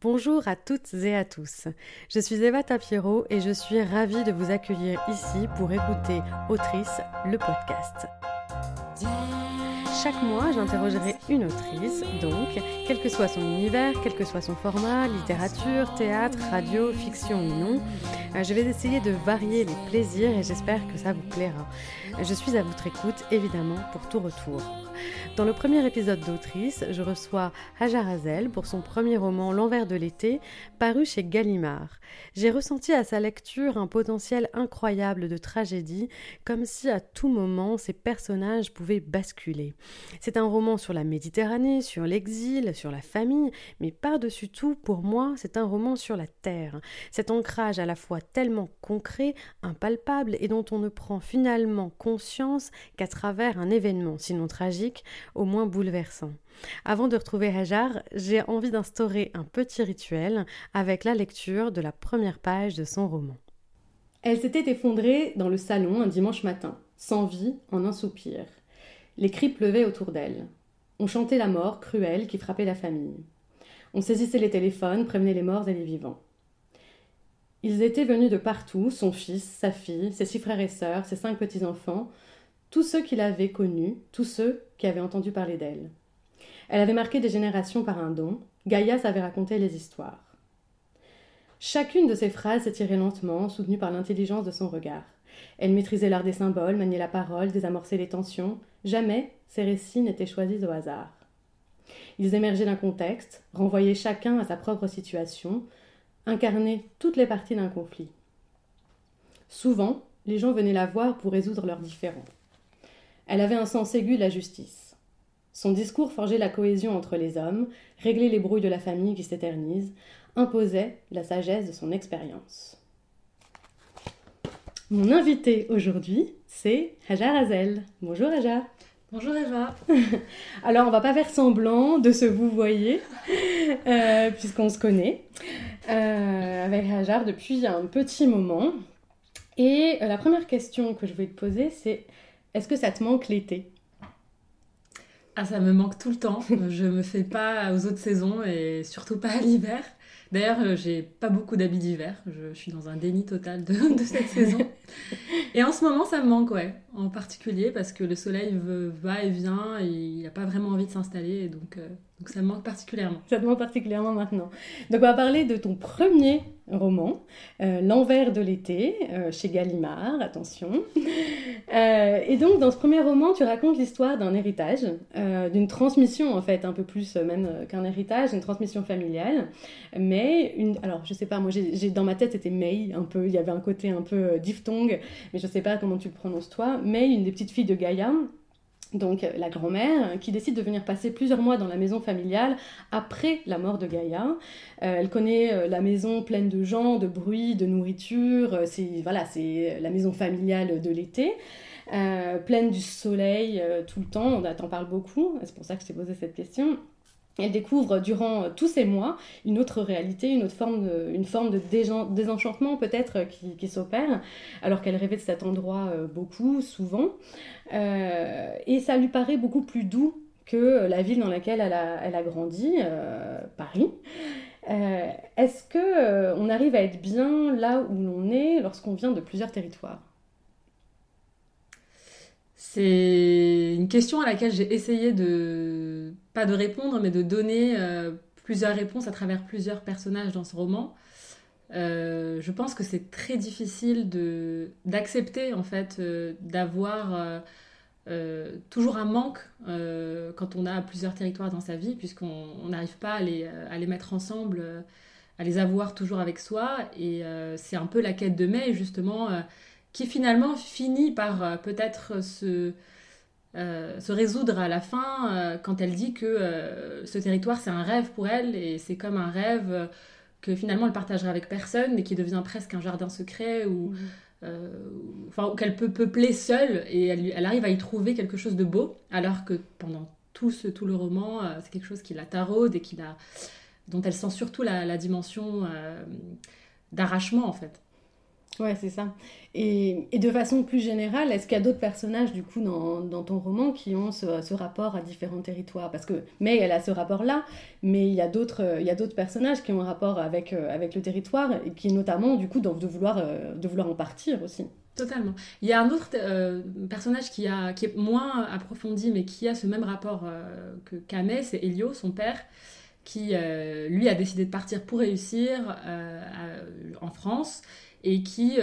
Bonjour à toutes et à tous. Je suis Eva Tapiero et je suis ravie de vous accueillir ici pour écouter Autrice, le podcast. Chaque mois, j'interrogerai une autrice, donc, quel que soit son univers, quel que soit son format, littérature, théâtre, radio, fiction ou non, euh, je vais essayer de varier les plaisirs et j'espère que ça vous plaira. Je suis à votre écoute, évidemment, pour tout retour. Dans le premier épisode d'Autrice, je reçois Hajar Azel pour son premier roman L'envers de l'été, paru chez Gallimard. J'ai ressenti à sa lecture un potentiel incroyable de tragédie, comme si à tout moment ces personnages pouvaient basculer. C'est un roman sur la Méditerranée, sur l'exil, sur la famille, mais par-dessus tout, pour moi, c'est un roman sur la terre. Cet ancrage à la fois tellement concret, impalpable, et dont on ne prend finalement conscience qu'à travers un événement, sinon tragique, au moins bouleversant. Avant de retrouver Hajar, j'ai envie d'instaurer un petit rituel avec la lecture de la première page de son roman. Elle s'était effondrée dans le salon un dimanche matin, sans vie, en un soupir. Les cris pleuvaient autour d'elle. On chantait la mort cruelle qui frappait la famille. On saisissait les téléphones, prévenait les morts et les vivants. Ils étaient venus de partout, son fils, sa fille, ses six frères et sœurs, ses cinq petits-enfants, tous ceux qui l'avaient connue, tous ceux qui avaient entendu parler d'elle. Elle avait marqué des générations par un don, Gaïa savait raconter les histoires. Chacune de ses phrases s'étirait lentement, soutenue par l'intelligence de son regard. Elle maîtrisait l'art des symboles, maniait la parole, désamorçait les tensions. Jamais ses récits n'étaient choisis au hasard. Ils émergeaient d'un contexte, renvoyaient chacun à sa propre situation, incarnaient toutes les parties d'un conflit. Souvent, les gens venaient la voir pour résoudre leurs différends. Elle avait un sens aigu de la justice. Son discours forgeait la cohésion entre les hommes, réglait les brouilles de la famille qui s'éternisent, imposait la sagesse de son expérience. Mon invité aujourd'hui, c'est Hajar Azel. Bonjour Hajar. Bonjour Eva. Alors on va pas faire semblant de se vous voyez, euh, puisqu'on se connaît euh, avec Hajar depuis un petit moment. Et euh, la première question que je voulais te poser, c'est est-ce que ça te manque l'été? Ah, ça me manque tout le temps. je me fais pas aux autres saisons et surtout pas à l'hiver. D'ailleurs, j'ai pas beaucoup d'habits d'hiver. Je suis dans un déni total de, cette saison. Et en ce moment, ça me manque, ouais. En particulier parce que le soleil va et vient et il n'a pas vraiment envie de s'installer. Donc, euh, donc ça me manque particulièrement. Ça te manque particulièrement maintenant. Donc on va parler de ton premier roman, euh, L'envers de l'été, euh, chez Gallimard, attention. Et donc dans ce premier roman, tu racontes l'histoire d'un héritage, d'une transmission en fait, un peu plus même qu'un héritage, une transmission familiale. Mais, une, alors je sais pas, moi j'ai, dans ma tête c'était May, un peu, il y avait un côté un peu mais je sais pas comment tu le prononces toi. May, une des petites filles de Gaïa, donc euh, la grand-mère, qui décide de venir passer plusieurs mois dans la maison familiale après la mort de Gaïa. Euh, elle connaît euh, la maison pleine de gens, de bruit, de nourriture. c'est voilà, c'est la maison familiale de l'été. pleine du soleil tout le temps, on t'en parle beaucoup, c'est pour ça que je t'ai posé cette question. Elle découvre durant euh, tous ces mois une autre réalité, une autre forme de, désenchantement peut-être euh, qui, s'opère, alors qu'elle rêvait de cet endroit euh, beaucoup, souvent. et ça lui paraît beaucoup plus doux que la ville dans laquelle elle a, grandi, Paris. Est-ce que on arrive à être bien là où l'on est lorsqu'on vient de plusieurs territoires? C'est une question à laquelle j'ai essayé de, de répondre, mais de donner euh, plusieurs réponses à travers plusieurs personnages dans ce roman. Euh, je pense que c'est très difficile de, d'accepter en fait euh, d'avoir toujours un manque quand on a plusieurs territoires dans sa vie, puisqu'on n'arrive pas à les, à les, mettre ensemble, à les avoir toujours avec soi. Et c'est un peu la quête de mai, justement qui finalement finit par peut-être se, euh, se résoudre à la fin euh, quand elle dit que ce territoire c'est un rêve pour elle et c'est comme un rêve que finalement elle partagerait avec personne et qui devient presque un jardin secret ou mmh. enfin qu'elle peut peupler seule et elle, elle, arrive à y trouver quelque chose de beau alors que pendant tout ce tout le roman c'est quelque chose qui la taraude et qui la dont elle sent surtout la, la dimension d'arrachement en fait Ouais, c'est ça. Et, de façon plus générale, est-ce qu'il y a d'autres personnages, du coup, dans, ton roman qui ont ce, rapport à différents territoires? Parce que May, elle a ce rapport-là, mais il y a d'autres personnages qui ont un rapport avec, euh, avec le territoire, et qui notamment, du coup, de vouloir, euh, de vouloir en partir aussi. Totalement. Il y a un autre euh, personnage qui, est moins approfondi, mais qui a ce même rapport euh, que Kameh, c'est Elio, son père, qui, lui, a décidé de partir pour réussir en France et qui,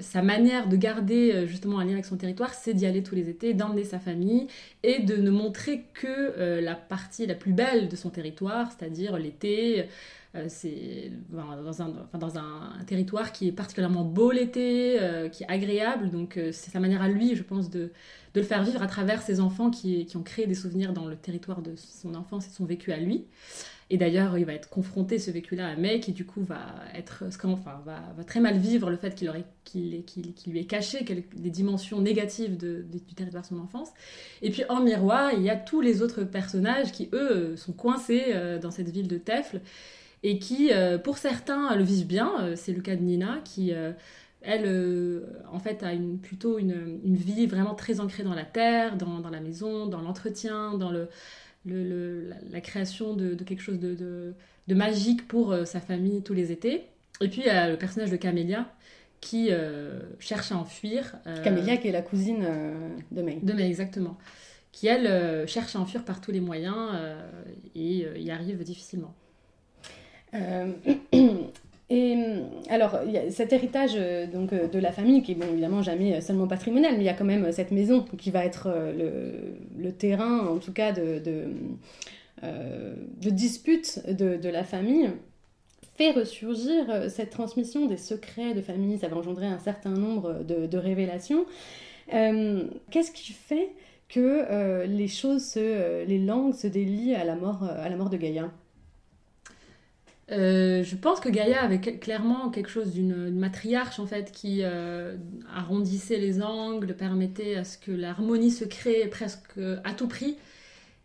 sa manière de garder justement un lien avec son territoire, c'est d'y aller tous les étés, d'emmener sa famille et de ne montrer que la partie la plus belle de son territoire, c'est-à-dire l'été, euh, c'est dans, un, territoire qui est particulièrement beau l'été, euh, qui est agréable. Donc euh, c'est sa manière à lui, je pense, de, le faire vivre à travers ses enfants qui, qui, ont créé des souvenirs dans le territoire de son enfance et son vécu à lui. Et d'ailleurs, il va être confronté ce vécu-là à May, qui du coup va être, enfin, va, très mal vivre le fait qu'il lui ait caché des dimensions négatives du territoire de son enfance. Et puis en miroir, il y a tous les autres personnages qui eux sont coincés dans cette ville de Tefle et qui, euh, pour certains, le vivent bien. Euh, c'est le cas de Nina, qui, euh, elle, en fait, a une, plutôt une, vie vraiment très ancrée dans la terre, dans la maison, dans l'entretien, dans le, le, la, création de, de, quelque chose de, de, de magique pour sa famille tous les étés. Et puis, il y a le personnage de Camélia, qui cherche à enfuir. Camélia, qui est la cousine de May. De May, exactement. Qui, elle, cherche à enfuir par tous les moyens et y arrive difficilement. Euh, et alors, il y a cet héritage euh, donc, euh, de la famille, qui est bon, évidemment jamais seulement patrimonial, mais il y a quand même cette maison qui va être le, terrain, en tout cas, de, de, de dispute de, la famille, fait ressurgir cette transmission des secrets de famille. Ça va engendrer un certain nombre de, révélations. Qu'est-ce qui fait que les choses, se, les langues se délient à la mort, à la mort de Gaïa? Euh, je pense que Gaïa avait clairement quelque chose d'une matriarche en fait qui euh, arrondissait les angles, permettait à ce que l'harmonie se crée presque à tout prix.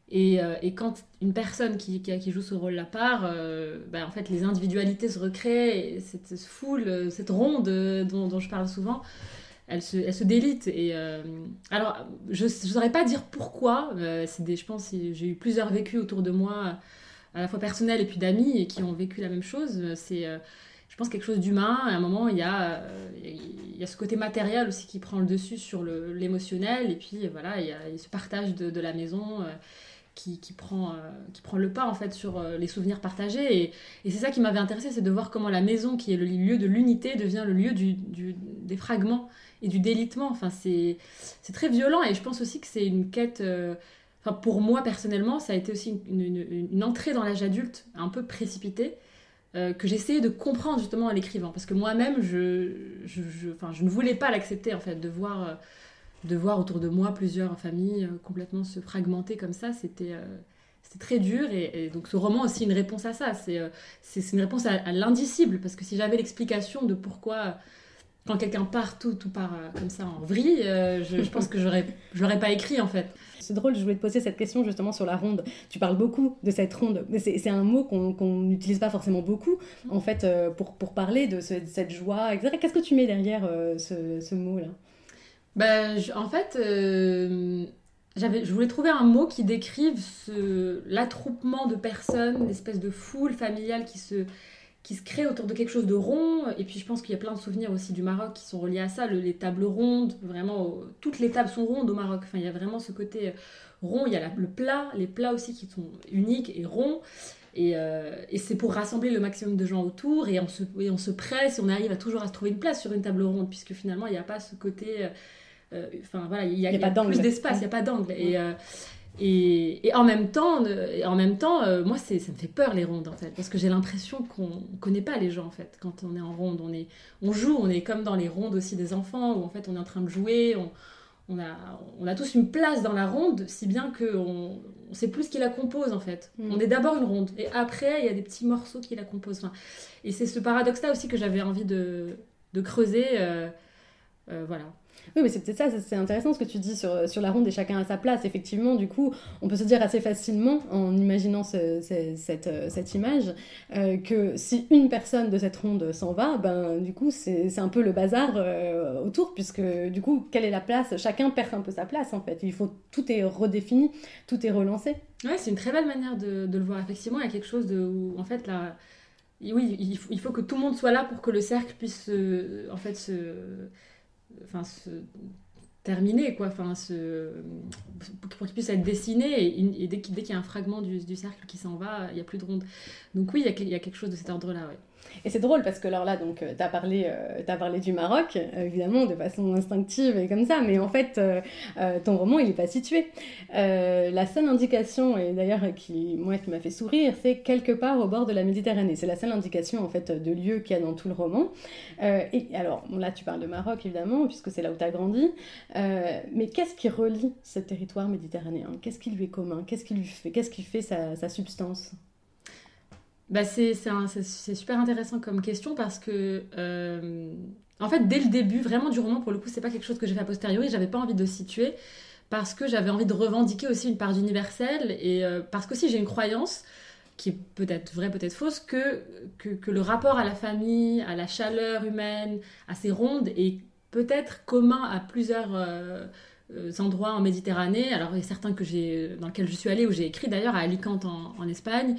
Et, euh, quand une personne qui, qui, joue ce rôle-là part, ben, en fait les individualités se recréent et cette foule, cette ronde dont, je parle souvent, elle se, délite. Et, alors, je ne saurais pas dire pourquoi. des, je pense j'ai eu plusieurs vécus autour de moi à la fois personnels et puis d'amis et qui ont vécu la même chose. C'est, euh, je pense, quelque chose d'humain. À un moment, il y, a, euh, il y a ce côté matériel aussi qui prend le dessus sur l'émotionnel. Et puis, voilà, il y a, ce partage de, de la maison. Euh, qui, qui, prend, qui prend le pas en fait sur les souvenirs partagés. Et, c'est ça qui m'avait intéressé, c'est de voir comment la maison, qui est le lieu de l'unité, devient le lieu du, des fragments et du délitement. Enfin, c'est très violent et je pense aussi que c'est une quête pour moi personnellement, ça a été aussi une, entrée dans l'âge adulte un peu précipitée. Euh, que j'essayais de comprendre justement en l'écrivant parce que moi-même je, je, je, je, ne voulais pas l'accepter en fait de voir euh, de voir autour de moi plusieurs familles euh, complètement se fragmenter comme ça. C'était très dur. Et, donc ce roman aussi une réponse à ça. C'est c'est une réponse à, l'indicible. Parce que si j'avais l'explication de pourquoi quand quelqu'un part tout tout part comme ça en vrille je, pense que j'aurais j'aurais pas écrit en fait c'est drôle, je voulais te poser cette question justement sur la ronde. Tu parles beaucoup de cette ronde, mais c'est un mot qu'on n'utilise pas forcément beaucoup, en fait, euh, pour, pour parler de, cette joie, etc. Qu'est-ce que tu mets derrière euh, ce, ce mot-là? Ben, En fait, euh, je voulais trouver un mot qui décrive l'attroupement de personnes, l'espèce de foule familiale qui se qui se crée autour de quelque chose de rond. Et puis je pense qu'il y a plein de souvenirs aussi du Maroc qui sont reliés à ça, les tables rondes, vraiment, toutes les tables sont rondes au Maroc. Enfin, il y a vraiment ce côté euh, rond, il y a le plat, les plats aussi qui sont uniques et ronds. Et, euh, et c'est pour rassembler le maximum de gens autour et on, se, et on se presse et on arrive à toujours à se trouver une place sur une table ronde, puisque finalement, il n'y a pas ce côté... Euh, enfin voilà, il y a, y a, plus d'espace, il n'y a pas d'angle. Et, et, en même temps, en même temps euh, moi, ça me fait peur les rondes en fait, parce que j'ai l'impression qu'on ne connaît pas les gens en fait. Quand on est en ronde, on, est, on joue, on est comme dans les rondes aussi des enfants, où en fait on est en train de jouer, on, on, a, on a tous une place dans la ronde, si bien qu'on on sait plus ce qui la compose en fait. Mm. On est d'abord une ronde, et après il y a des petits morceaux qui la composent. et c'est ce paradoxe-là aussi que j'avais envie de, de creuser. Euh, euh, voilà. Oui, mais c'est peut-être ça, c'est intéressant ce que tu dis sur, sur la ronde et chacun à sa place. Effectivement, du coup, on peut se dire assez facilement, en imaginant cette, cette, image, euh, que si une personne de cette ronde s'en va, ben, du coup, c'est un peu le bazar euh, autour, puisque du coup, quelle est la place? Chacun perd un peu sa place, en fait. Il faut, tout est redéfini, tout est relancé. Ouais, c'est une très belle manière de, le voir. Effectivement, il y a quelque chose où, en fait, là, oui, il faut, il faut, que tout le monde soit là pour que le cercle puisse, en fait, se enfin, se terminer, quoi, enfin, se, pour qu'il puisse être dessiné, et, dès qu'il y a un fragment du, cercle qui s'en va, il n'y a plus de ronde. Donc oui, il y, a, y a quelque chose de cet ordre-là. Et c'est drôle parce que alors là, donc, euh, tu as, parlé, euh, as parlé du Maroc, euh, évidemment, de façon instinctive et comme ça, mais en fait, ton roman, il n'est pas situé. la seule indication, et d'ailleurs, qui, moi, qui m'a fait sourire, c'est quelque part au bord de la Méditerranée. C'est la seule indication, en fait, de lieu qu'il y a dans tout le roman. et alors, là, tu parles de Maroc, évidemment, puisque c'est là où tu as grandi. mais qu'est-ce qui relie ce territoire méditerranéen? Qu'est-ce qui lui est commun? Qu'est-ce qui lui fait Qu'est-ce qui fait sa, sa substance? Bah c'est super intéressant comme question parce que, euh, en fait, dès le début, vraiment du roman, pour le coup, c'est pas quelque chose que j'ai fait a posteriori, j'avais pas envie de situer parce que j'avais envie de revendiquer aussi une part d'universel et euh, parce qu'aussi j'ai une croyance qui est peut-être vraie, peut-être fausse, que, que, le rapport à la famille, à la chaleur humaine, à ces rondes est peut-être commun à plusieurs. Euh, endroits en Méditerranée. Alors, il y a certains que dans lesquels je suis allée, où j'ai écrit d'ailleurs, à Alicante en, Espagne,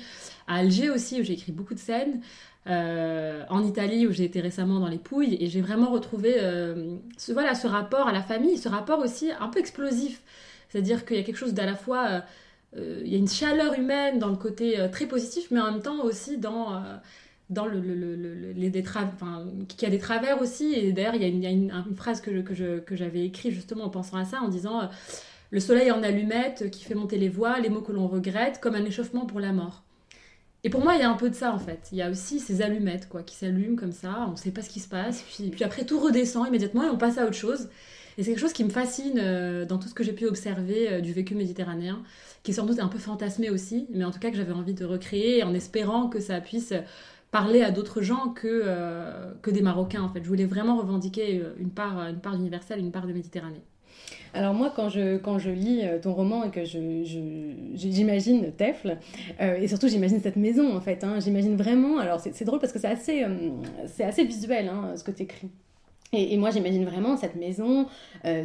à Alger aussi, où j'ai écrit beaucoup de scènes, euh, en Italie, où j'ai été récemment dans les Pouilles, et j'ai vraiment retrouvé euh, ce, voilà, ce rapport à la famille, ce rapport aussi un peu explosif. C'est-à-dire qu'il y a quelque chose d'à la fois. il y a une chaleur humaine dans le côté très positif, mais en même temps aussi dans dans le, les, enfin, qui a des travers aussi. Et d'ailleurs, il y a, une, phrase que, je, que j'avais écrite justement en pensant à ça, en disant euh, Le soleil en allumette qui fait monter les voix, les mots que l'on regrette, comme un échauffement pour la mort. Et pour moi, il y a un peu de ça en fait. Il y a aussi ces allumettes quoi, qui s'allument comme ça, on ne sait pas ce qui se passe, puis, puis après tout redescend immédiatement et on passe à autre chose. Et c'est quelque chose qui me fascine euh, dans tout ce que j'ai pu observer euh, du vécu méditerranéen, qui est sans doute un peu fantasmé aussi, mais en tout cas que j'avais envie de recréer en espérant que ça puisse parler à d'autres gens que, euh, que des Marocains en fait. Je voulais vraiment revendiquer euh, une part, une part universelle, une part de Méditerranée. Alors moi, quand je, quand je lis euh, ton roman et que j'imagine je, Tefle, et surtout j'imagine cette maison en fait, hein, j'imagine vraiment, alors c'est drôle parce que c'est assez, assez visuel hein, ce que tu écris. Et, moi j'imagine vraiment cette maison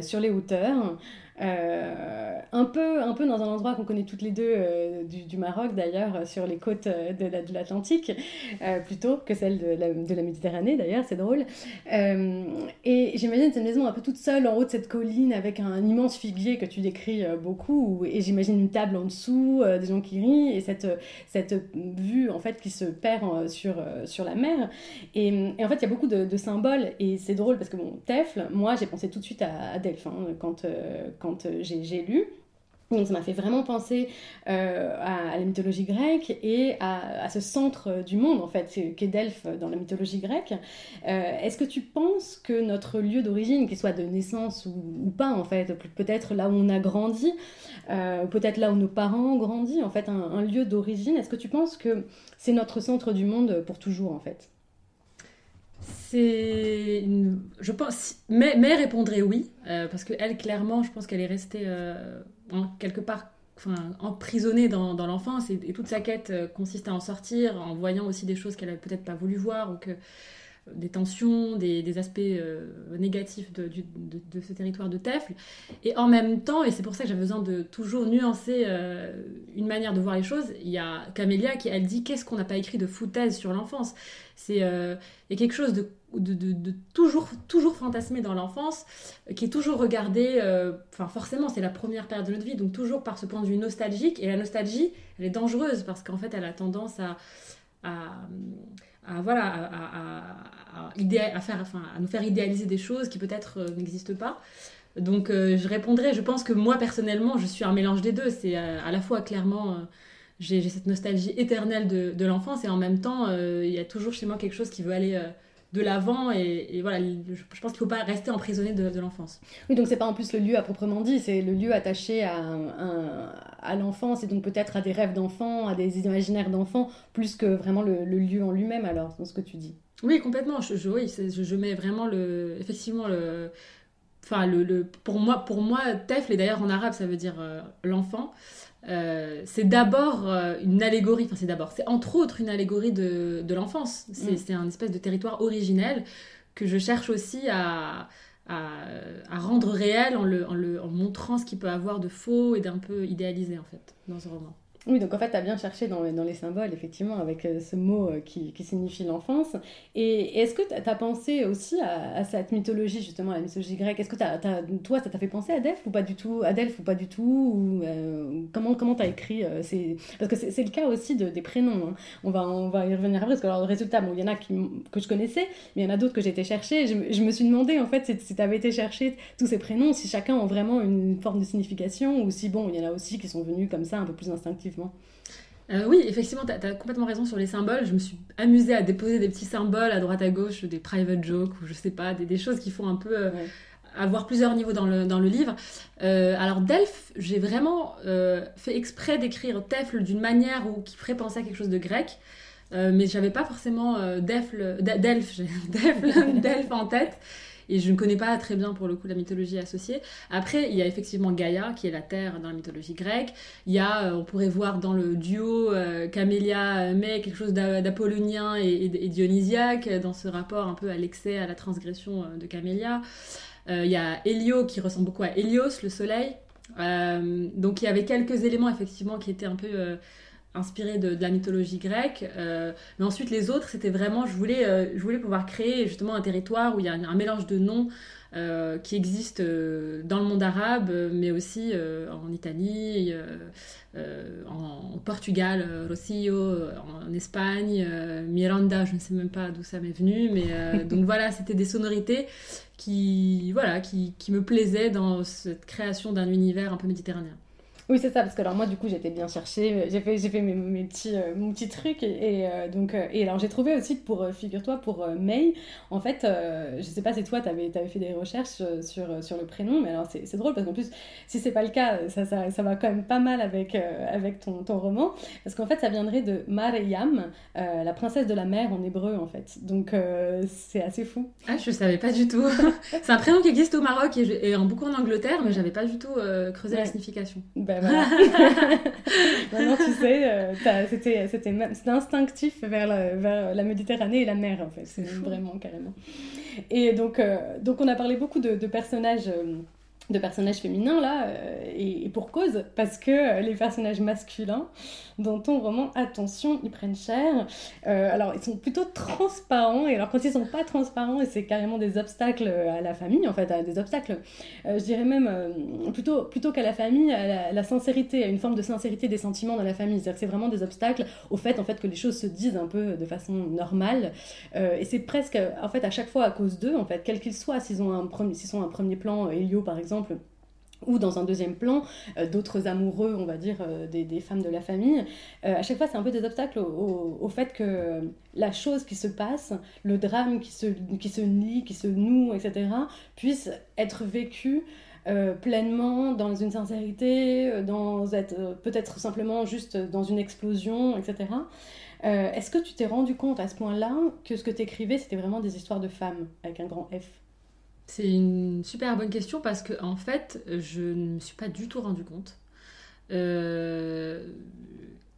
sur les hauteurs, euh, un, peu, un peu dans un endroit qu'on connaît toutes les deux euh, du, Maroc d'ailleurs, sur les côtes euh, de, l'Atlantique, plutôt que celle de la, Méditerranée d'ailleurs, c'est drôle. et j'imagine cette maison un peu toute seule en haut de cette colline avec un, immense figuier que tu décris beaucoup, et j'imagine une table en dessous, des gens qui rient, et cette, cette vue en fait qui se perd sur, sur la mer. Et, en fait, il y a beaucoup de, symboles, et c'est drôle parce que bon, Tefle, moi j'ai pensé tout de suite à, à Delphes hein, quand, quand euh, j'ai lu. Donc ça m'a fait vraiment penser euh, à, la mythologie grecque et à, ce centre du monde en fait, qu'est Delphes dans la mythologie grecque. Euh, est-ce que tu penses que notre lieu d'origine, qu'il soit de naissance ou, pas en fait, peut-être là où on a grandi, peut-être là où nos parents ont grandi, en fait, un lieu d'origine, est-ce que tu penses que c'est notre centre du monde pour toujours en fait? C'est je pense mais, mais répondrait oui euh, parce que elle clairement je pense qu'elle est restée euh, en, quelque part enfin, emprisonnée dans, l'enfance et, toute sa quête euh, consiste à en sortir en voyant aussi des choses qu'elle avait peut-être pas voulu voir ou que des tensions, des, aspects négatifs de, ce territoire de Tefle. Et en même temps, et c'est pour ça que j'avais besoin de toujours nuancer une manière de voir les choses, il y a Camélia qui, elle dit, qu'est-ce qu'on n'a pas écrit de foutaise sur l'enfance? C'est Il y a quelque chose de toujours, toujours fantasmer dans l'enfance, qui est toujours regardé, euh, enfin forcément c'est la première période de notre vie, donc toujours par ce point de vue nostalgique, et la nostalgie, elle est dangereuse parce qu'en fait elle a tendance à, voilà, à, à, faire, enfin, à nous faire idéaliser des choses qui peut-être euh, n'existent pas. Donc euh, je répondrai, je pense que moi personnellement je suis un mélange des deux, c'est à la fois clairement j'ai cette nostalgie éternelle de, de l'enfance et en même temps il y a toujours chez moi quelque chose qui veut aller de l'avant et, voilà je, pense qu'il ne faut pas rester emprisonné de, l'enfance. Oui donc c'est pas en plus le lieu à proprement dit c'est le lieu attaché à, à l'enfance et donc peut-être à des rêves d'enfants à des imaginaires d'enfants plus que vraiment le, lieu en lui-même alors dans ce que tu dis. Oui complètement. Je, je, oui, je, je mets vraiment le effectivement le enfin, le, pour moi, pour moi, Tefl, et d'ailleurs en arabe, ça veut dire l'enfant. C'est d'abord une allégorie, enfin c'est d'abord, c'est entre autres une allégorie de, de l'enfance. C'est, mm. un espèce de territoire originel que je cherche aussi à, à, rendre réel en, le, en, le, en montrant ce qu'il peut avoir de faux et d'un peu idéalisé en fait dans ce roman. Oui, donc en fait, tu as bien cherché dans, les symboles, effectivement, avec euh, ce mot euh, qui, signifie l'enfance. Et, est-ce que tu as pensé aussi à, cette mythologie, justement, la mythologie grecque? Est-ce que toi, ça t'a fait penser à Delphes ou pas du tout À ou pas du tout ou, euh, Comment tu as écrit Parce que c'est le cas aussi de, des prénoms. Hein. On, va, on va y revenir après, parce que alors, le résultat, bon, il y en a qui, que je connaissais, mais il y en a d'autres que j'ai été chercher. Je, me suis demandé, en fait, si, tu avais été chercher tous ces prénoms, si chacun a vraiment une forme de signification, ou si, bon, il y en a aussi qui sont venus comme ça, un peu plus instinctivement. Euh, oui, effectivement, tu as, complètement raison sur les symboles. Je me suis amusée à déposer des petits symboles à droite à gauche, des private jokes ou je sais pas, des, choses qui font un peu euh, avoir plusieurs niveaux dans le, dans le livre. Euh, alors, Delphes, j'ai vraiment fait exprès d'écrire Tefl d'une manière où, qui ferait penser à quelque chose de grec. mais j'avais pas forcément Delphes, Delphes en tête et je ne connais pas très bien pour le coup la mythologie associée. Après, il y a effectivement Gaïa, qui est la terre dans la mythologie grecque. Il y a, euh, on pourrait voir dans le duo euh, Camélia, mais quelque chose d'apollonien et, dionysiaque, dans ce rapport un peu à l'excès, à la transgression euh, de Camélia. il y a Hélio, qui ressemble beaucoup à Hélios, le soleil. donc il y avait quelques éléments effectivement qui étaient un peu inspiré de, la mythologie grecque. Euh, mais ensuite, les autres, c'était vraiment, je voulais, euh, je voulais pouvoir créer justement un territoire où il y a un, mélange de noms euh, qui existe dans le monde arabe, mais aussi en Italie, en, Portugal, Rosillo, en, Espagne, Miranda, je ne sais même pas d'où ça m'est venu, mais donc voilà, c'était des sonorités qui, voilà, qui, qui me plaisaient dans cette création d'un univers un peu méditerranéen. Oui, c'est ça, parce que alors moi, du coup, j'étais bien cherchée, j'ai fait, j'ai fait mes, mes petits, euh, mon petit truc, et, euh, donc, euh, et alors j'ai trouvé aussi pour, figure-toi, pour May, en fait, je sais pas si toi, tu avais, fait des recherches sur, sur le prénom, mais alors c'est, drôle, parce qu'en plus, si c'est pas le cas, ça, ça, ça, va quand même pas mal avec, avec ton, ton roman, parce qu'en fait, ça viendrait de Mariam, la princesse de la mer en hébreu, en fait. Donc, c'est assez fou. Ah, je savais pas du tout. c'est un prénom qui existe au Maroc et, en, beaucoup en Angleterre, mais j'avais pas du tout creusé la signification. Maintenant, tu sais, euh, c'était, c'était, instinctif vers la, vers la Méditerranée et la mer, en fait. C'est vraiment carrément. Et donc, euh, donc, on a parlé beaucoup de, personnages. Euh, de personnages féminins là, et, pour cause, parce que les personnages masculins dans ton roman, attention, ils prennent cher. Euh, alors, ils sont plutôt transparents, et alors quand ils sont pas transparents, et c'est carrément des obstacles à la famille, en fait, à des obstacles, euh, je dirais même euh, plutôt, plutôt qu'à la famille, à la, sincérité, à une forme de sincérité des sentiments dans la famille. C'est-à-dire que c'est vraiment des obstacles au fait, en fait, que les choses se disent un peu de façon normale, et c'est presque, en fait, à chaque fois à cause d'eux, en fait, quels qu'ils soient, s'ils ont un premier, sont un premier plan, Elio par exemple, ou dans un deuxième plan, euh, d'autres amoureux, on va dire, euh, des, femmes de la famille. Euh, à chaque fois, c'est un peu des obstacles au, fait que la chose qui se passe, le drame qui se, qui se lie, qui se noue, etc., puisse être vécu pleinement dans une sincérité, dans être peut-être simplement juste dans une explosion, etc. Est-ce que tu t'es rendu compte à ce point-là que ce que tu écrivais, c'était vraiment des histoires de femmes, avec un grand F? C'est une super bonne question parce que en fait, je ne me suis pas du tout rendu compte. Euh,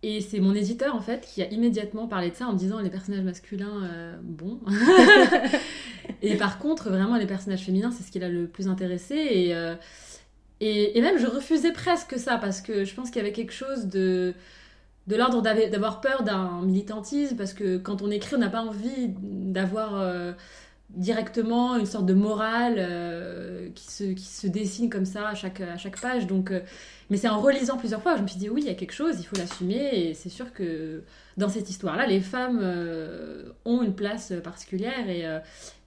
et c'est mon éditeur en fait qui a immédiatement parlé de ça en me disant les personnages masculins, euh, bon. et par contre, vraiment les personnages féminins, c'est ce qui l'a le plus intéressé. Et, euh, et, et, même je refusais presque ça parce que je pense qu'il y avait quelque chose de de l'ordre d'avoir peur d'un militantisme parce que quand on écrit, on n'a pas envie d'avoir directement une sorte de morale euh, qui, se, qui se dessine comme ça à chaque, à chaque page. Donc, euh, mais c'est en relisant plusieurs fois, je me suis dit oui, il y a quelque chose, il faut l'assumer. Et c'est sûr que dans cette histoire-là, les femmes euh, ont une place particulière. Et,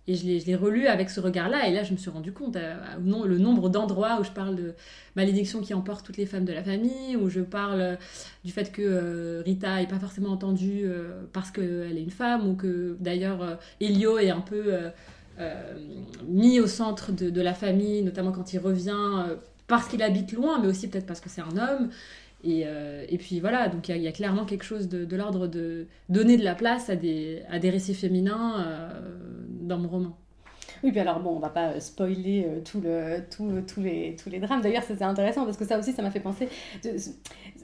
et je l'ai relu avec ce regard-là, et là je me suis rendu compte, euh, non, le nombre d'endroits où je parle de malédiction qui emporte toutes les femmes de la famille, où je parle euh, du fait que euh, Rita n'est pas forcément entendue parce qu'elle est une femme, ou que d'ailleurs Elio est un peu mis au centre de, la famille, notamment quand il revient, parce qu'il habite loin, mais aussi peut-être parce que c'est un homme. Euh, et, puis voilà, donc il y, a clairement quelque chose de, l'ordre de donner de la place à des, à des récits féminins dans mon roman. Oui, puis alors bon, on va pas spoiler tout le, tout, tous, les, tous les drames. D'ailleurs, c'était intéressant parce que ça aussi, ça m'a fait penser.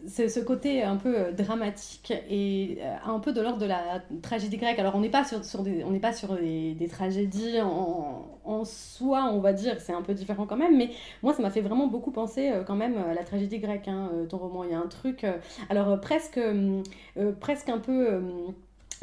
C'est ce côté un peu dramatique et un peu de l'ordre de la tragédie grecque. Alors, on n'est pas sur, sur des, on pas sur des, tragédies en, en, soi, on va dire. C'est un peu différent quand même. Mais moi, ça m'a fait vraiment beaucoup penser quand même à la tragédie grecque. Hein, ton roman, il y a un truc. alors presque, presque un peu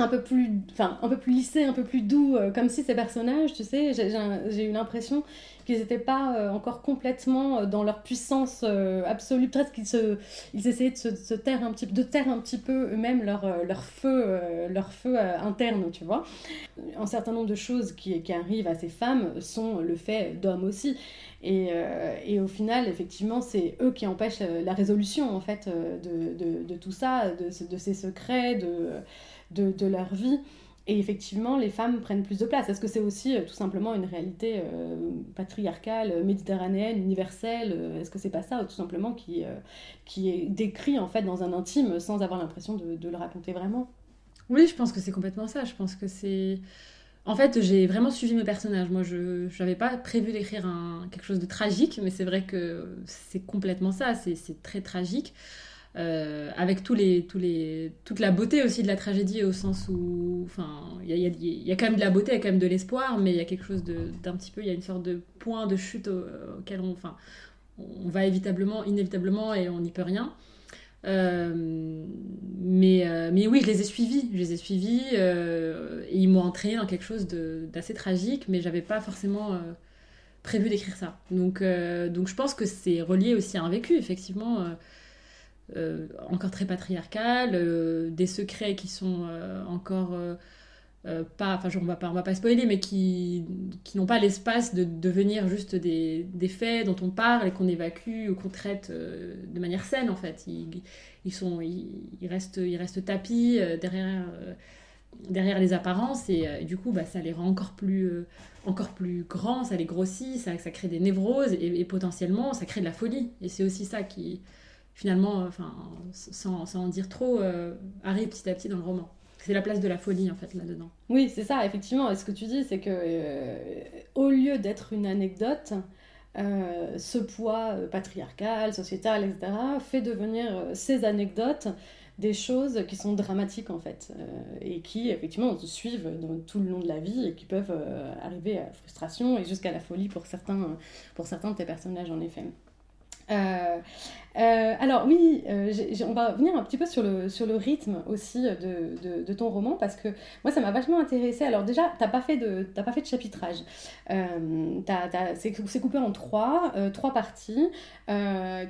un peu plus enfin un peu plus lissé un peu plus doux euh, comme si ces personnages tu sais j'ai eu l'impression qu'ils n'étaient pas euh, encore complètement euh, dans leur puissance absolue. Peut-être qu'ils se ils essayaient de se, taire un petit de taire un petit peu eux-mêmes leur, leur feu leur feu interne tu vois. Un certain nombre de choses qui, arrivent à ces femmes sont le fait d'hommes aussi. Et, et, au final, effectivement, c'est eux qui empêchent la résolution en fait de, de, de tout ça, de, de ces secrets, de, de, leur vie. Et effectivement, les femmes prennent plus de place. Est-ce que c'est aussi euh, tout simplement une réalité euh, patriarcale, méditerranéenne, universelle euh, Est-ce que c'est pas ça, tout simplement, qui, qui est décrit en fait dans un intime sans avoir l'impression de, de, le raconter vraiment? Oui, je pense que c'est complètement ça. Je pense que c'est. En fait, j'ai vraiment suivi mes personnages. Moi, je n'avais pas prévu d'écrire quelque chose de tragique, mais c'est vrai que c'est complètement ça. C'est très tragique. Euh, avec tous les, tous les, toute la beauté aussi de la tragédie au sens où enfin il y a, y a, quand même de la beauté, il y a quand même de l'espoir, mais il y a quelque chose d'un petit peu, il y a une sorte de point de chute auquel on, enfin, on va évitablement, inévitablement et on n'y peut rien. Euh, mais, euh, mais oui, je les ai suivis, je les ai suivis et ils m'ont entraîné dans quelque chose d'assez tragique, mais j'avais pas forcément prévu d'écrire ça. Donc, donc je pense que c'est relié aussi à un vécu, effectivement. Euh, encore très patriarcal, euh, des secrets qui sont euh, encore pas, enfin on va pas, on va pas spoiler, mais qui, qui n'ont pas l'espace de devenir juste des, des, faits dont on parle et qu'on évacue ou qu'on traite de manière saine en fait. Ils, ils sont, ils, restent, ils restent tapis derrière, derrière les apparences et, du coup bah, ça les rend encore plus, encore plus grands, ça les grossit, ça, ça crée des névroses et potentiellement ça crée de la folie. Et c'est aussi ça qui, finalement, enfin, sans, en dire trop, euh, arrive petit à petit dans le roman. C'est la place de la folie, en fait, là-dedans. Oui, c'est ça, effectivement. Et ce que tu dis, c'est que euh, au lieu d'être une anecdote, euh, ce poids patriarcal, sociétal, etc., fait devenir ces anecdotes des choses qui sont dramatiques en fait et qui effectivement se suivent tout le long de la vie et qui peuvent arriver à la frustration et jusqu'à la folie pour certains, pour certains de tes personnages en effet. Euh, euh, alors oui, euh, on va revenir un petit peu sur le, sur le rythme aussi de, de, ton roman parce que moi ça m'a vachement intéressé. Alors déjà, t'as pas fait de pas fait de chapitrage. c'est coupé en trois trois parties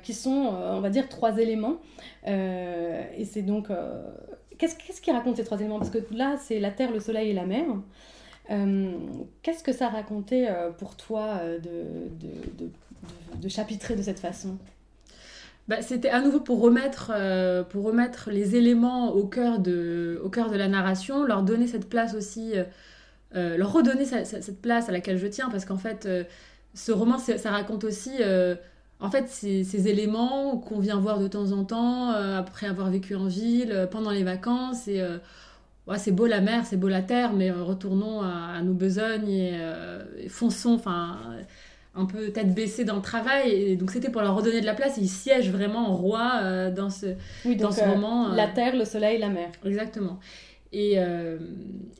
qui sont on va dire trois éléments et c'est donc qu'est-ce qu'est-ce qui raconte ces trois éléments? Parce que là c'est la terre, le soleil et la mer. Qu'est-ce que ça racontait pour toi de, de chapitrer de cette façon? Bah, C'était à nouveau pour remettre, euh, pour remettre les éléments au cœur, de, au cœur de la narration, leur donner cette place aussi, euh, euh, leur redonner cette place à laquelle je tiens, parce qu'en fait, ce roman, ça raconte aussi en fait, ces, ces éléments qu'on vient voir de temps en temps, après avoir vécu en ville, pendant les vacances, et ouais, c'est beau la mer, c'est beau la terre, mais retournons à, nos besognes et, et fonçons, enfin un peu tête baissée dans le travail. Et donc c'était pour leur redonner de la place. Et ils siègent vraiment en roi euh, dans ce, dans ce euh, moment. Euh. La terre, le soleil, la mer. Exactement. Et,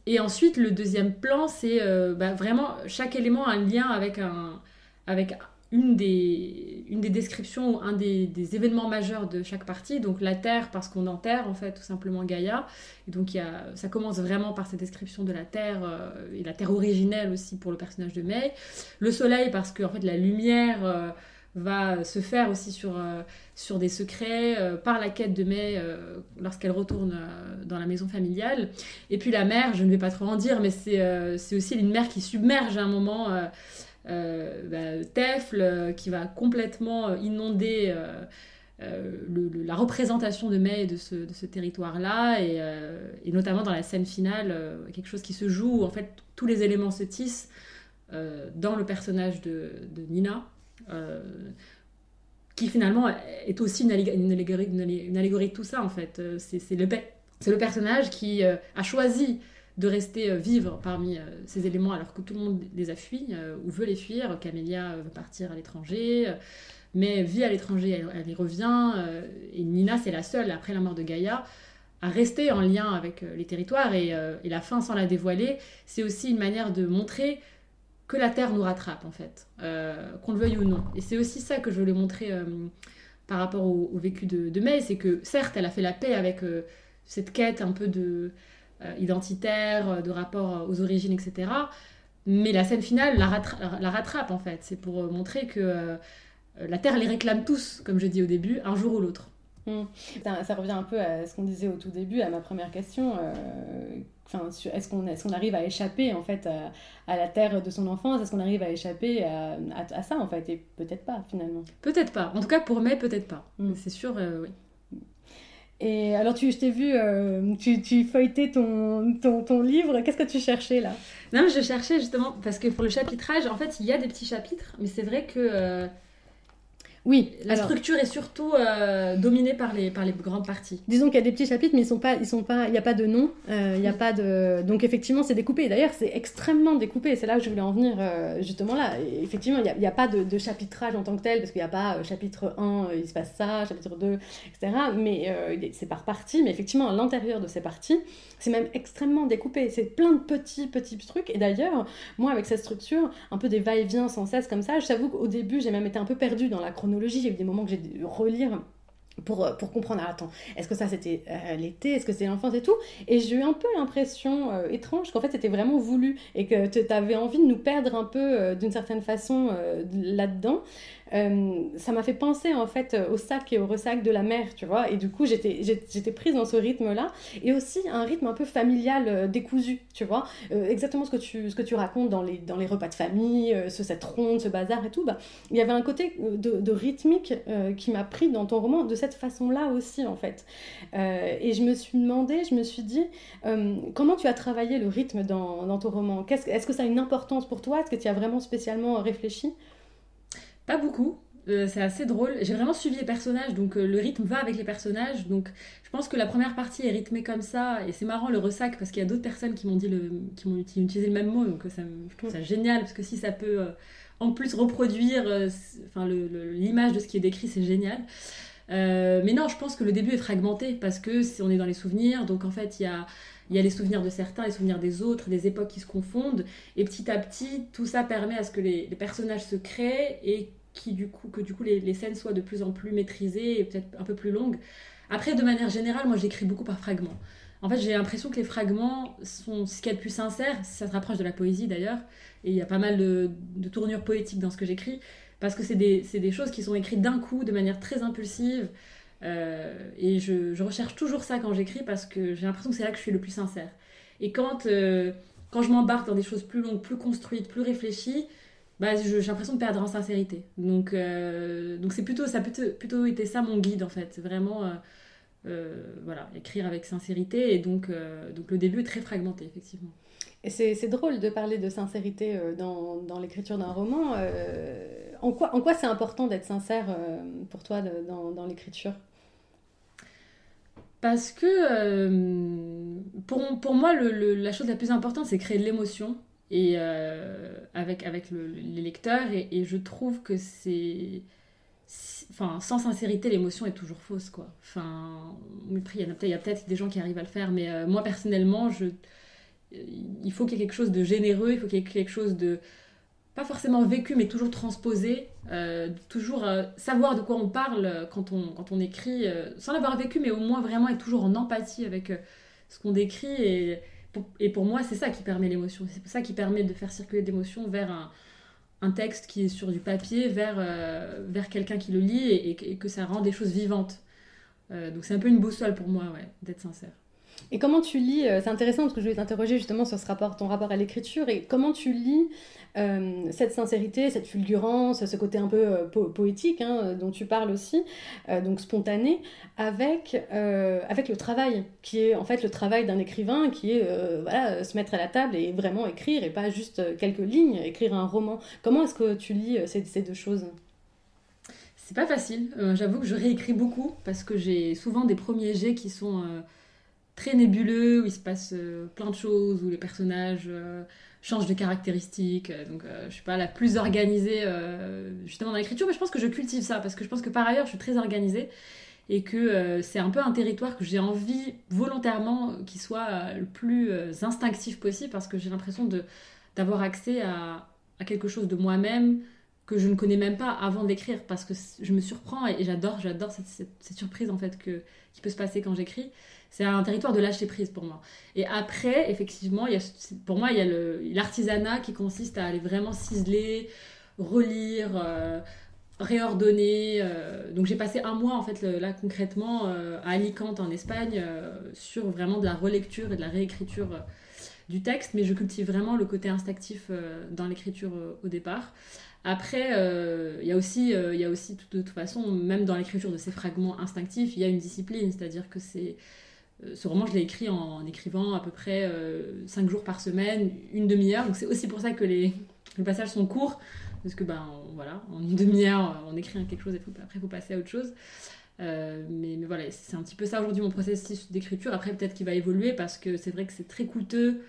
et ensuite, le deuxième plan, c'est bah, vraiment chaque élément a un lien avec un, avec une des, une des descriptions, un des, des, événements majeurs de chaque partie. Donc la Terre, parce qu'on enterre en fait tout simplement Gaïa. Et donc y a, ça commence vraiment par cette description de la Terre, euh, et la Terre originelle aussi pour le personnage de May. Le Soleil, parce que en fait la lumière euh, va se faire aussi sur, euh, sur des secrets par la quête de May lorsqu'elle retourne dans la maison familiale. Et puis la mer, je ne vais pas trop en dire, mais c'est aussi une mer qui submerge à un moment bah, Tefle euh, qui va complètement euh, inonder la représentation de May de ce, de ce territoire-là, et, notamment dans la scène finale, quelque chose qui se joue où en fait tous les éléments se tissent dans le personnage de, Nina, qui finalement est aussi une, allégorie, une, allégorie, de tout ça en fait. C'est le, le, personnage qui a choisi de rester vivre parmi ces éléments alors que tout le monde les a fuis ou veut les fuir. Camélia veut partir à l'étranger, mais vit à l'étranger, elle, y revient. et Nina, c'est la seule, après la mort de Gaïa, à rester en lien avec les territoires. Et, la fin, sans la dévoiler, c'est aussi une manière de montrer que la Terre nous rattrape, en fait, qu'on le veuille ou non. Et c'est aussi ça que je voulais montrer par rapport au, vécu de, May, c'est que certes, elle a fait la paix avec euh, cette quête un peu de euh, identitaire, euh, de rapport aux origines, etc. Mais la scène finale la, rattrape en fait. C'est pour montrer que la Terre les réclame tous, comme je dis au début, un jour ou l'autre. Hmm. Ça, revient un peu à ce qu'on disait au tout début, à ma première question. Enfin, est-ce qu'on est arrive à échapper en fait à, la terre de son enfance? Est-ce qu'on arrive à échapper à, à, ça en fait? Et peut-être pas finalement. Peut-être pas. En tout cas pour May, peut-être pas. Mm. C'est sûr, euh, oui. Et alors, tu, je t'ai vu, euh, tu, tu feuilletais ton, livre. Qu'est-ce que tu cherchais là? Non, je cherchais justement, parce que pour le chapitrage, en fait, il y a des petits chapitres, mais c'est vrai que euh, oui. La structure est surtout euh, dominée par les, par les grandes parties. Disons qu'il y a des petits chapitres, mais ils sont pas, ils sont pas, il n'y a pas de nom, euh, il y a pas de, donc effectivement c'est découpé. D'ailleurs c'est extrêmement découpé. C'est là que je voulais en venir euh, justement là. effectivement il n'y a, a, pas de, chapitrage en tant que tel parce qu'il n'y a pas chapitre 1 il se passe ça, chapitre 2, etc. Mais c'est par partie. Mais effectivement à l'intérieur de ces parties, c'est même extrêmement découpé. C'est plein de petits petits trucs. Et d'ailleurs moi avec cette structure, un peu des va-et-vient sans cesse comme ça, je t'avoue qu'au début j'ai même été un peu perdue dans la chronologie il y a eu des moments que j'ai dû relire pour, euh, pour comprendre, ah, attends, est-ce que ça c'était euh, l'été, est-ce que c'est l'enfance et tout? Et j'ai eu un peu l'impression euh, étrange qu'en fait c'était vraiment voulu et que tu avais envie de nous perdre un peu d'une certaine façon là-dedans. Euh, ça m'a fait penser en fait au sac et au ressac de la mère, tu vois. Et du coup, j'étais, prise dans ce rythme-là. Et aussi un rythme un peu familial euh, décousu, tu vois. Euh, exactement ce que tu, ce que tu racontes dans les, dans les repas de famille, ce, cette ronde, ce bazar et tout. Bah, il y avait un côté de, rythmique qui m'a pris dans ton roman de cette façon-là aussi, en fait. et je me suis demandé, je me suis dit, comment tu as travaillé le rythme dans ton roman? Est-ce que ça a une importance pour toi? Est-ce que tu as vraiment spécialement réfléchi? Pas beaucoup. Euh, c'est assez drôle. J'ai vraiment suivi les personnages, donc euh, le rythme va avec les personnages. Donc je pense que la première partie est rythmée comme ça. Et c'est marrant le ressac parce qu'il y a d'autres personnes qui m'ont dit le, qui m'ont utilisé le même mot. Donc ça, je trouve ça génial parce que si ça peut euh, en plus reproduire enfin l'image de ce qui est décrit, c'est génial. mais non, je pense que le début est fragmenté parce que si on est dans les souvenirs. Donc en fait, il y a il y a les souvenirs de certains, les souvenirs des autres, des époques qui se confondent. Et petit à petit, tout ça permet à ce que les, personnages se créent et du coup, que du coup les, scènes soient de plus en plus maîtrisées et peut-être un peu plus longues. Après, de manière générale, moi j'écris beaucoup par fragments. En fait, j'ai l'impression que les fragments sont ce qu'il y a de plus sincère, ça se rapproche de la poésie d'ailleurs, et il y a pas mal de, tournures poétiques dans ce que j'écris, parce que c'est des, choses qui sont écrites d'un coup, de manière très impulsive, euh, et je, recherche toujours ça quand j'écris, parce que j'ai l'impression que c'est là que je suis le plus sincère. Et quand, euh, quand je m'embarque dans des choses plus longues, plus construites, plus réfléchies, bah, j'ai l'impression de perdre en sincérité. Donc, euh, donc c'est plutôt, ça a plutôt, plutôt été ça mon guide en fait. Vraiment, euh, euh, voilà, écrire avec sincérité. Et donc, donc le début est très fragmenté, effectivement. Et c'est drôle de parler de sincérité dans, dans l'écriture d'un roman. en quoi, en quoi c'est important d'être sincère pour toi dans, dans l'écriture? Parce que pour, pour moi, le, la chose la plus importante, c'est créer de l'émotion et euh, avec, avec le, les lecteurs et, je trouve que c'est enfin sans sincérité l'émotion est toujours fausse quoi. Enfin il y a peut-être des gens qui arrivent à le faire mais euh, moi personnellement je il faut qu'il y ait quelque chose de généreux il faut qu'il y ait quelque chose de pas forcément vécu mais toujours transposé euh, toujours savoir de quoi on parle quand on, quand on écrit sans l'avoir vécu mais au moins vraiment être toujours en empathie avec ce qu'on décrit et pour moi, c'est ça qui permet l'émotion. C'est ça qui permet de faire circuler l'émotion vers un, texte qui est sur du papier, vers, euh, vers quelqu'un qui le lit et, que ça rend des choses vivantes. Euh, donc c'est un peu une boussole pour moi, ouais, d'être sincère. Et comment tu lis, euh, c'est intéressant parce que je vais t'interroger justement sur ce rapport, ton rapport à l'écriture, et comment tu lis euh, cette sincérité, cette fulgurance, ce côté un peu euh, poétique hein, dont tu parles aussi, donc spontané, avec, avec le travail, qui est en fait le travail d'un écrivain, qui est voilà, se mettre à la table et vraiment écrire, et pas juste quelques lignes, écrire un roman. Comment est-ce que tu lis ces, ces deux choses? C'est pas facile, j'avoue que je réécris beaucoup parce que j'ai souvent des premiers jets qui sont très nébuleux, où il se passe plein de choses, où les personnages changent de caractéristiques. donc, je suis pas la plus organisée justement dans l'écriture, mais je pense que je cultive ça, parce que je pense que par ailleurs, je suis très organisée et que c'est un peu un territoire que j'ai envie volontairement qu'il soit le plus instinctif possible, parce que j'ai l'impression d'avoir accès à, à quelque chose de moi-même que je ne connais même pas avant d'écrire parce que je me surprends et, j'adore j'adore cette, cette, surprise en fait que, qui peut se passer quand j'écris c'est un territoire de lâcher prise pour moi. Et après effectivement il y a, pour moi il y a l'artisanat qui consiste à aller vraiment ciseler relire euh, réordonner euh, donc j'ai passé un mois en fait là concrètement euh, à Alicante en Espagne sur vraiment de la relecture et de la réécriture du texte, mais je cultive vraiment le côté instinctif euh, dans l'écriture euh, au départ. Après, euh, il y a aussi, il y a aussi de toute façon, même dans l'écriture de ces fragments instinctifs, il y a une discipline, c'est-à-dire que c'est ce roman, je l'ai écrit en, écrivant à peu près 5 jours par semaine, une demi-heure. Donc c'est aussi pour ça que les, passages sont courts, parce que ben voilà, en une demi-heure, on écrit quelque chose et après il faut passer à autre chose. mais, mais, voilà, c'est un petit peu ça aujourd'hui mon processus d'écriture. Après, peut-être qu'il va évoluer parce que c'est vrai que c'est très coûteux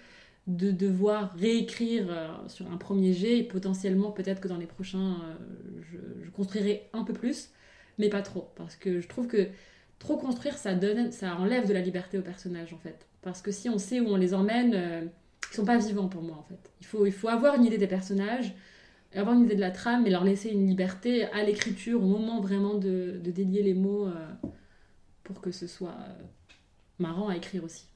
de devoir réécrire euh, sur un premier jet et potentiellement peut-être que dans les prochains euh, je, construirai un peu plus mais pas trop parce que je trouve que trop construire ça donne ça enlève de la liberté aux personnages en fait parce que si on sait où on les emmène euh, ils sont pas vivants pour moi en fait il faut, il faut avoir une idée des personnages avoir une idée de la trame et leur laisser une liberté à l'écriture au moment vraiment de, de délier les mots pour que ce soit marrant à écrire aussi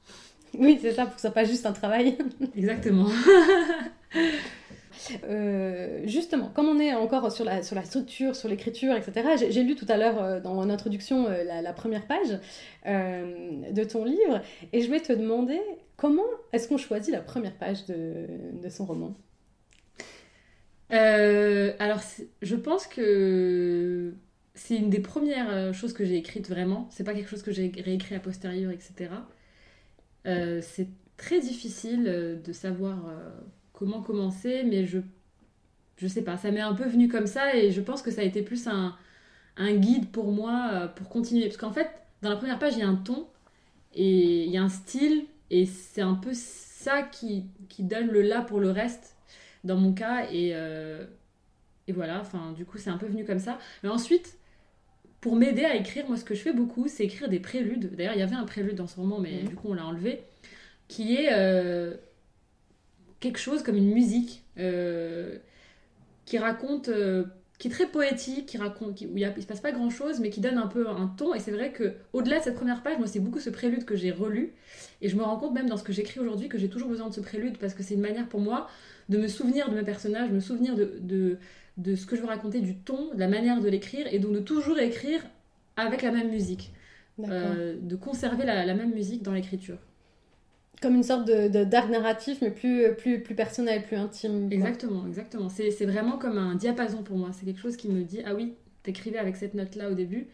Oui, c'est ça, pour que ce soit pas juste un travail. Exactement. Euh, justement, comme on est encore sur la, sur la structure, sur l'écriture, etc., j'ai lu tout à l'heure euh, dans l'introduction euh, la, première page de ton livre, et je vais te demander comment est-ce qu'on choisit la première page de, de son roman? Alors, je pense que c'est une des premières choses que j'ai écrites vraiment. C'est pas quelque chose que j'ai réécrit a posteriori, etc. C'est très difficile de savoir comment commencer, mais je, je sais pas, ça m'est un peu venu comme ça et je pense que ça a été plus un, un guide pour moi pour continuer. Parce qu'en fait, dans la première page, il y a un ton et il y a un style et c'est un peu ça qui, qui, donne le là pour le reste dans mon cas et, et voilà, enfin du coup c'est un peu venu comme ça. Mais ensuite, pour m'aider à écrire, moi ce que je fais beaucoup, c'est écrire des préludes. D'ailleurs, il y avait un prélude dans ce roman, mais mhm. du coup on l'a enlevé, qui est euh, quelque chose comme une musique euh, qui raconte, euh, qui est très poétique, qui raconte, où il, ne se passe pas grand chose, mais qui donne un peu un ton. Et c'est vrai que au-delà de cette première page, moi c'est beaucoup ce prélude que j'ai relu, et je me rends compte même dans ce que j'écris aujourd'hui que j'ai toujours besoin de ce prélude parce que c'est une manière pour moi de me souvenir de mes personnages, de me souvenir de de ce que je veux raconter, du ton, de la manière de l'écrire, et donc de toujours écrire avec la même musique. Euh, de conserver la, même musique dans l'écriture. Comme une sorte de, d'art narratif, mais plus, plus, plus personnel, plus intime. Exactement, exactement. C'est, vraiment comme un diapason pour moi. C'est quelque chose qui me dit, ah oui, t'écrivais avec cette note-là au début,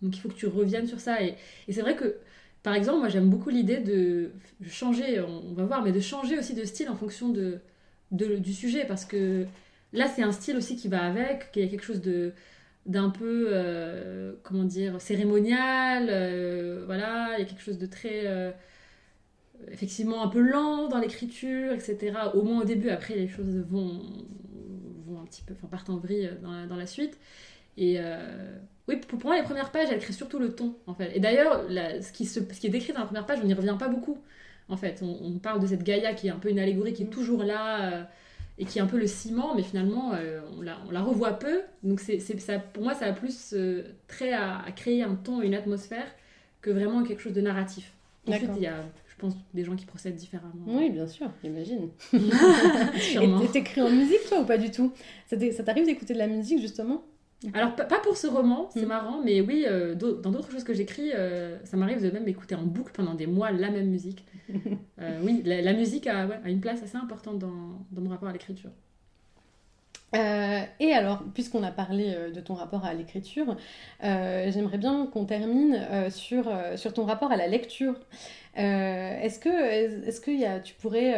donc il faut que tu reviennes sur ça. Et, et c'est vrai que, par exemple, moi j'aime beaucoup l'idée de changer, on, va voir, mais de changer aussi de style en fonction de, de du sujet, parce que Là, c'est un style aussi qui va avec, qu'il y a quelque chose de d'un peu, euh, comment dire, cérémonial, euh, voilà, il y a quelque chose de très, euh, effectivement, un peu lent dans l'écriture, etc. Au moins au début, après, les choses vont, vont un petit peu, enfin, partent en vrille dans la, dans la suite. Et oui, pour, moi, les premières pages, elles créent surtout le ton, en fait. Et d'ailleurs, ce, qui ce qui est décrit dans la première page, on n'y revient pas beaucoup, en fait. On, on, parle de cette Gaïa qui est un peu une allégorie, qui est toujours là et qui est un peu le ciment, mais finalement, euh, on, la, on, la, revoit peu. Donc, c'est, ça, pour moi, ça a plus euh, trait à, créer un ton et une atmosphère que vraiment quelque chose de narratif. Ensuite, il y a, pense, des gens qui procèdent différemment. Oui, bien sûr, j'imagine. et t'écris en musique, toi, ou pas du tout? Ça t'arrive d'écouter de la musique, justement? Alors, pas pour ce roman, c'est mm. marrant, mais oui, euh, dans d'autres choses que j'écris, euh, ça m'arrive de même écouter en boucle pendant des mois la même musique. Euh, oui, la, musique a, une place assez importante dans, dans mon rapport à l'écriture. et alors, puisqu'on a parlé de ton rapport à l'écriture, j'aimerais bien qu'on termine sur, sur ton rapport à la lecture. Est-ce que, est-ce que y a, tu pourrais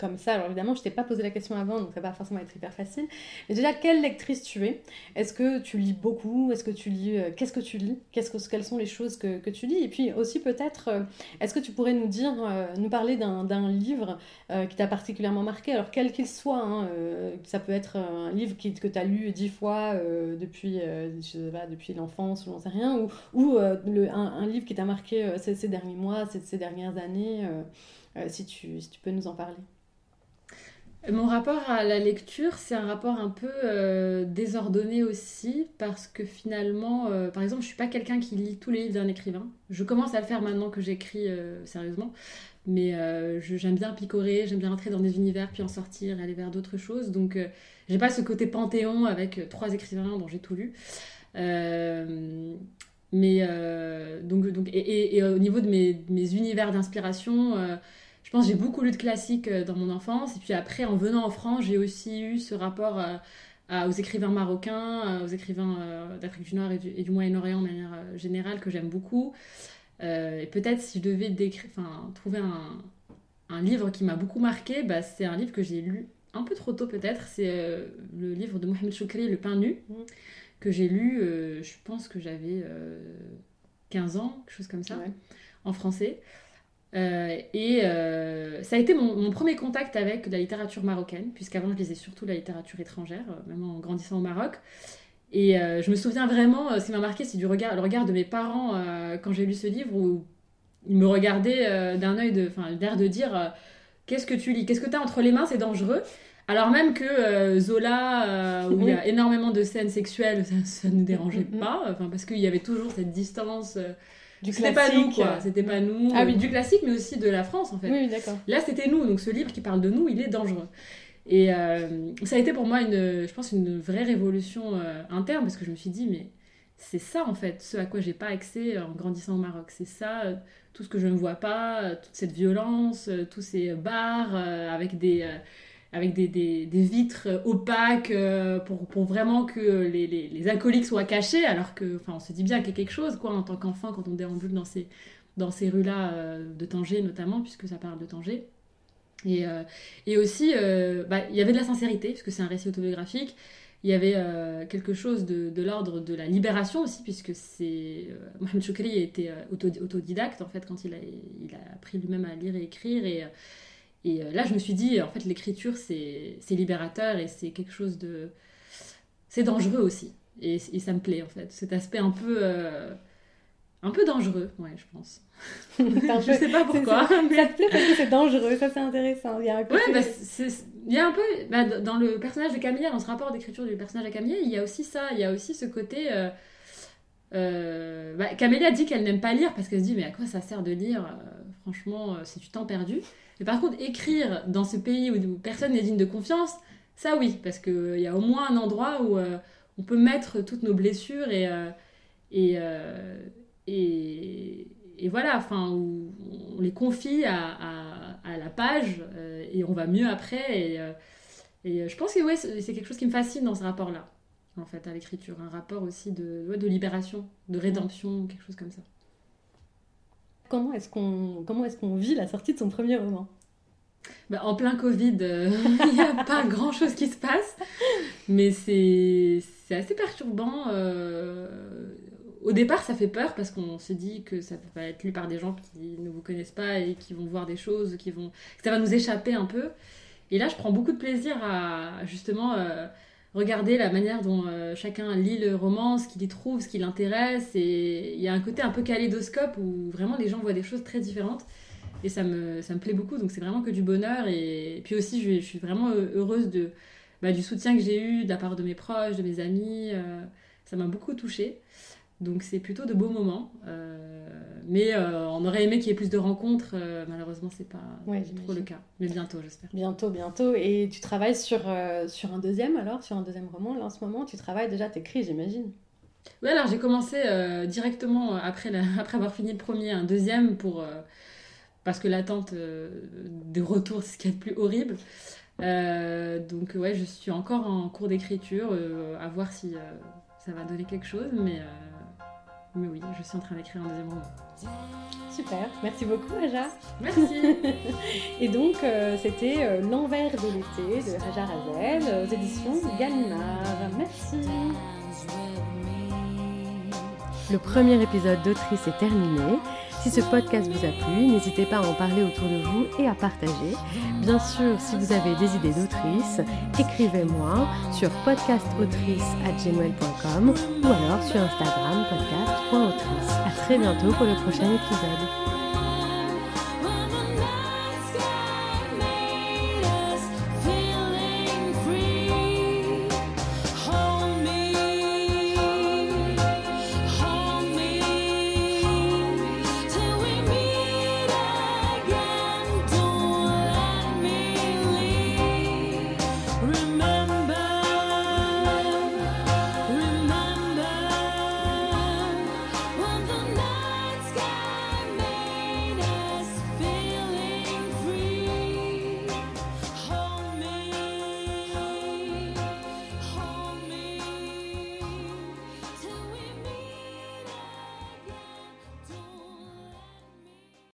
comme ça. Alors évidemment, je t'ai pas posé la question avant, donc ça va pas forcément être hyper facile. Mais déjà, quelle lectrice tu es? Est-ce que tu lis beaucoup? Est-ce que tu lis euh, Qu'est-ce que tu lis? Qu'est-ce que quelles sont les choses que, que tu lis? Et puis aussi peut-être, euh, est-ce que tu pourrais nous dire, nous parler d'un livre qui t'a particulièrement marqué? Alors quel qu'il soit, hein, ça peut être un livre qui, que tu as lu dix fois depuis, depuis l'enfance ou j'en sais rien, ou, ou le, un, livre qui t'a marqué ces, ces, derniers mois, ces, dernières années. Euh, si, tu, si tu peux nous en parler. Mon rapport à la lecture, c'est un rapport un peu euh, désordonné aussi, parce que finalement, euh, par exemple, je suis pas quelqu'un qui lit tous les livres d'un écrivain. Je commence à le faire maintenant que j'écris sérieusement, mais j'aime bien picorer, j'aime bien entrer dans des univers, puis en sortir, aller vers d'autres choses. Donc, j'ai pas ce côté panthéon avec trois écrivains dont j'ai tout lu. Mais donc, donc et, au niveau de mes, mes univers d'inspiration, je pense que j'ai beaucoup lu de classiques euh, dans mon enfance. Et puis après, en venant en France, j'ai aussi eu ce rapport euh, aux écrivains marocains, euh, aux écrivains d'Afrique du Nord et du, Moyen-Orient de manière générale que j'aime beaucoup. et peut-être si je devais trouver un, un, livre qui m'a beaucoup marqué, bah, c'est un livre que j'ai lu un peu trop tôt peut-être. C'est le livre de Mohamed Choukri, Le pain nu, mmh. Que j'ai lu, je pense que j'avais 15 ans, quelque chose comme ça, en français. Euh, et euh, ça a été mon, premier contact avec la littérature marocaine, puisqu'avant je lisais surtout la littérature étrangère, euh, même en grandissant au Maroc. Et je me souviens vraiment, ce qui m'a marqué, c'est du regard, le regard de mes parents quand j'ai lu ce livre, où ils me regardaient d'un œil de, d'air de dire Qu'est-ce que tu lis? Qu'est-ce que tu as entre les mains? C'est dangereux. Alors même que Zola, où il y a énormément de scènes sexuelles, ça ne nous dérangeait mm-hmm. pas, enfin, parce qu'il y avait toujours cette distance c'était pas nous, quoi. C'était pas nous. Ah oui. Du classique, mais aussi de la France, en fait. Oui, d'accord. Là, c'était nous. Donc, ce livre qui parle de nous, il est dangereux. Et euh, ça a été pour moi, une, je pense, une vraie révolution euh, interne, parce que je me suis dit, mais c'est ça, en fait, ce à quoi j'ai pas accès en grandissant au Maroc. C'est ça, euh, tout ce que je ne vois pas, toute cette violence, tous ces bars avec des avec des, des, vitres opaques euh, pour, pour vraiment que les, les, les, soient cachés, alors que, enfin, on se dit bien qu'il y a quelque chose, quoi, en tant qu'enfant, quand on déambule dans ces, dans ces rues-là euh, de Tanger, notamment, puisque ça parle de Tanger. Et, euh, et aussi, bah, il y avait de la sincérité, puisque c'est un récit autobiographique. Il y avait quelque chose de, de l'ordre de la libération aussi, puisque c'est Mohamed Choukri était autodidacte, en fait, quand il a, il a appris lui-même à lire et écrire, et et euh, là, je me suis dit, en fait, l'écriture, c'est libérateur et c'est quelque chose de... C'est dangereux aussi. Et, ça me plaît, en fait. Cet aspect un peu... Euh, un peu dangereux, ouais, je pense. je sais pas pourquoi. Mais... Ça te plaît parce que c'est dangereux, ça c'est intéressant. Il y a un Ouais, bah, il y a un peu... Bah, dans le personnage de Camilla, dans ce rapport d'écriture du personnage de Camilla, il y a aussi ça. Il y a aussi ce côté... Euh, bah, Camélia dit qu'elle n'aime pas lire parce qu'elle se dit mais à quoi ça sert de lire Franchement, c'est du temps perdu. Mais par contre, écrire dans ce pays où, personne n'est digne de confiance, ça oui, parce qu'il y a au moins un endroit où euh, on peut mettre toutes nos blessures et, euh, euh, et, et, voilà, enfin, où on les confie à, à, la page et on va mieux après. Et, je pense que c'est quelque chose qui me fascine dans ce rapport-là, en fait, à l'écriture. Un rapport aussi de, de libération, de rédemption, quelque chose comme ça. Comment est-ce qu'on vit la sortie de son premier roman? Bah, en plein Covid, euh, il n'y a pas grand chose qui se passe, mais c'est assez perturbant. Euh, au départ, ça fait peur parce qu'on se dit que ça va être lu par des gens qui ne vous connaissent pas et qui vont voir des choses, qui vont, ça va nous échapper un peu. Et là, je prends beaucoup de plaisir à justement euh, regarder la manière dont euh, chacun lit le roman, ce qu'il y trouve, ce qui l'intéresse. Et il y a un côté un peu kaléidoscope où vraiment les gens voient des choses très différentes. Et ça me, ça me plaît beaucoup. Donc c'est vraiment que du bonheur. Et, puis aussi, je, suis vraiment heureuse de, bah, du soutien que j'ai eu de la part de mes proches, de mes amis. Euh, ça m'a beaucoup touchée. Donc c'est plutôt de beaux moments. Euh, mais euh, on aurait aimé qu'il y ait plus de rencontres. Euh, malheureusement, c'est pas trop le cas. Mais bientôt, j'espère. Bientôt, bientôt. Et tu travailles sur, sur un deuxième alors, sur un deuxième roman. Là, en ce moment, tu travailles déjà, t'écris, j'imagine. Oui, alors j'ai commencé directement après, après avoir fini le premier, un deuxième pour parce que l'attente de retour, c'est ce qui est le plus horrible. donc ouais, je suis encore en cours d'écriture, à voir si ça va donner quelque chose, mais mais oui, je suis en train d'écrire un deuxième roman. Super, merci beaucoup Aja. Merci. Et donc euh, c'était euh, L'envers de l'été de Raja Razel aux éditions Gallimard. Merci. Le premier épisode d'Autrice est terminé. Si ce podcast vous a plu, n'hésitez pas à en parler autour de vous et à partager. Bien sûr, si vous avez des idées d'autrice, écrivez-moi sur podcastautrice.gmail.com ou alors sur Instagram podcast.autrice. À très bientôt pour le prochain épisode.